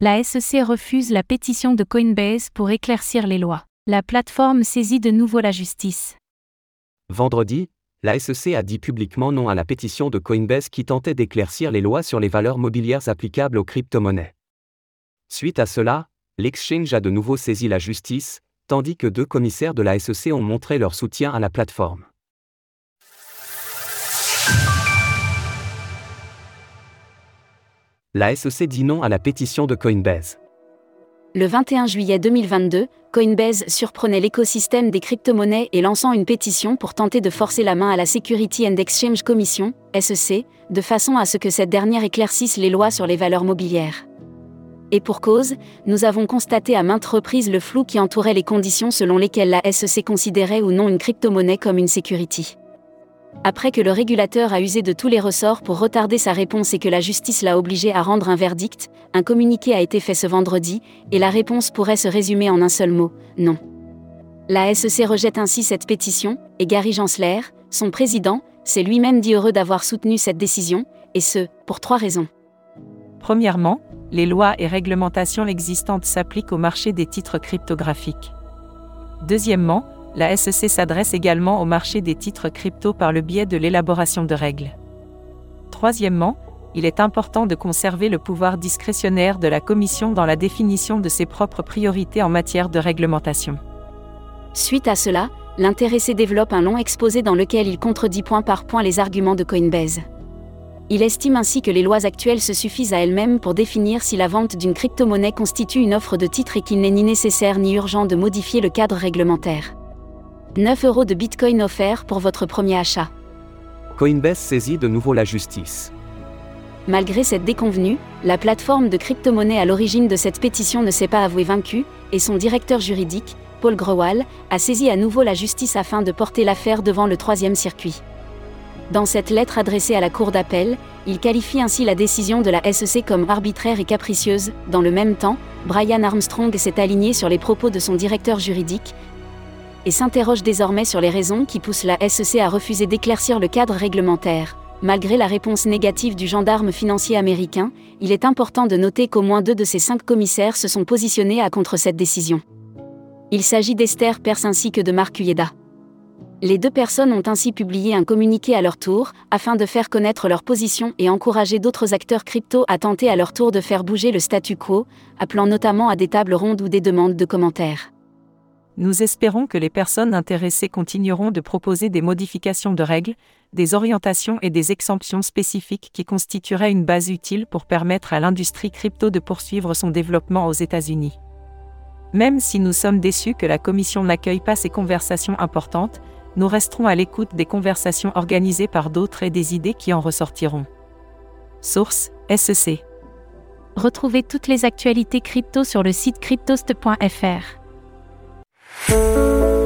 La SEC refuse la pétition de Coinbase pour éclaircir les lois. La plateforme saisit de nouveau la justice. Vendredi, la SEC a dit publiquement non à la pétition de Coinbase qui tentait d'éclaircir les lois sur les valeurs mobilières applicables aux crypto-monnaies. Suite à cela, l'exchange a de nouveau saisi la justice, tandis que deux commissaires de la SEC ont montré leur soutien à la plateforme. La SEC dit non à la pétition de Coinbase. Le 21 juillet 2022, Coinbase surprenait l'écosystème des crypto-monnaies et lançant une pétition pour tenter de forcer la main à la Security and Exchange Commission, SEC, de façon à ce que cette dernière éclaircisse les lois sur les valeurs mobilières. Et pour cause, nous avons constaté à maintes reprises le flou qui entourait les conditions selon lesquelles la SEC considérait ou non une crypto-monnaie comme une security. Après que le régulateur a usé de tous les ressorts pour retarder sa réponse et que la justice l'a obligé à rendre un verdict, un communiqué a été fait ce vendredi, et la réponse pourrait se résumer en un seul mot, non. La SEC rejette ainsi cette pétition, et Gary Gensler, son président, s'est lui-même dit heureux d'avoir soutenu cette décision, et ce, pour trois raisons. Premièrement, les lois et réglementations existantes s'appliquent au marché des titres cryptographiques. Deuxièmement, la SEC s'adresse également au marché des titres crypto par le biais de l'élaboration de règles. Troisièmement, il est important de conserver le pouvoir discrétionnaire de la Commission dans la définition de ses propres priorités en matière de réglementation. Suite à cela, l'intéressé développe un long exposé dans lequel il contredit point par point les arguments de Coinbase. Il estime ainsi que les lois actuelles se suffisent à elles-mêmes pour définir si la vente d'une crypto-monnaie constitue une offre de titre et qu'il n'est ni nécessaire ni urgent de modifier le cadre réglementaire. 9 euros de Bitcoin offerts pour votre premier achat. Coinbase saisit de nouveau la justice. Malgré cette déconvenue, la plateforme de crypto-monnaie à l'origine de cette pétition ne s'est pas avouée vaincue, et son directeur juridique, Paul Grewal, a saisi à nouveau la justice afin de porter l'affaire devant le troisième circuit. Dans cette lettre adressée à la Cour d'appel, il qualifie ainsi la décision de la SEC comme arbitraire et capricieuse. Dans le même temps, Brian Armstrong s'est aligné sur les propos de son directeur juridique, et s'interroge désormais sur les raisons qui poussent la SEC à refuser d'éclaircir le cadre réglementaire. Malgré la réponse négative du gendarme financier américain, il est important de noter qu'au moins deux de ces cinq commissaires se sont positionnés à contre cette décision. Il s'agit d'Esther Perse ainsi que de Marc Uyeda. Les deux personnes ont ainsi publié un communiqué à leur tour, afin de faire connaître leur position et encourager d'autres acteurs crypto à tenter à leur tour de faire bouger le statu quo, appelant notamment à des tables rondes ou des demandes de commentaires. Nous espérons que les personnes intéressées continueront de proposer des modifications de règles, des orientations et des exemptions spécifiques qui constitueraient une base utile pour permettre à l'industrie crypto de poursuivre son développement aux États-Unis. Même si nous sommes déçus que la Commission n'accueille pas ces conversations importantes, nous resterons à l'écoute des conversations organisées par d'autres et des idées qui en ressortiront. Source SEC. Retrouvez toutes les actualités crypto sur le site cryptost.fr. thank you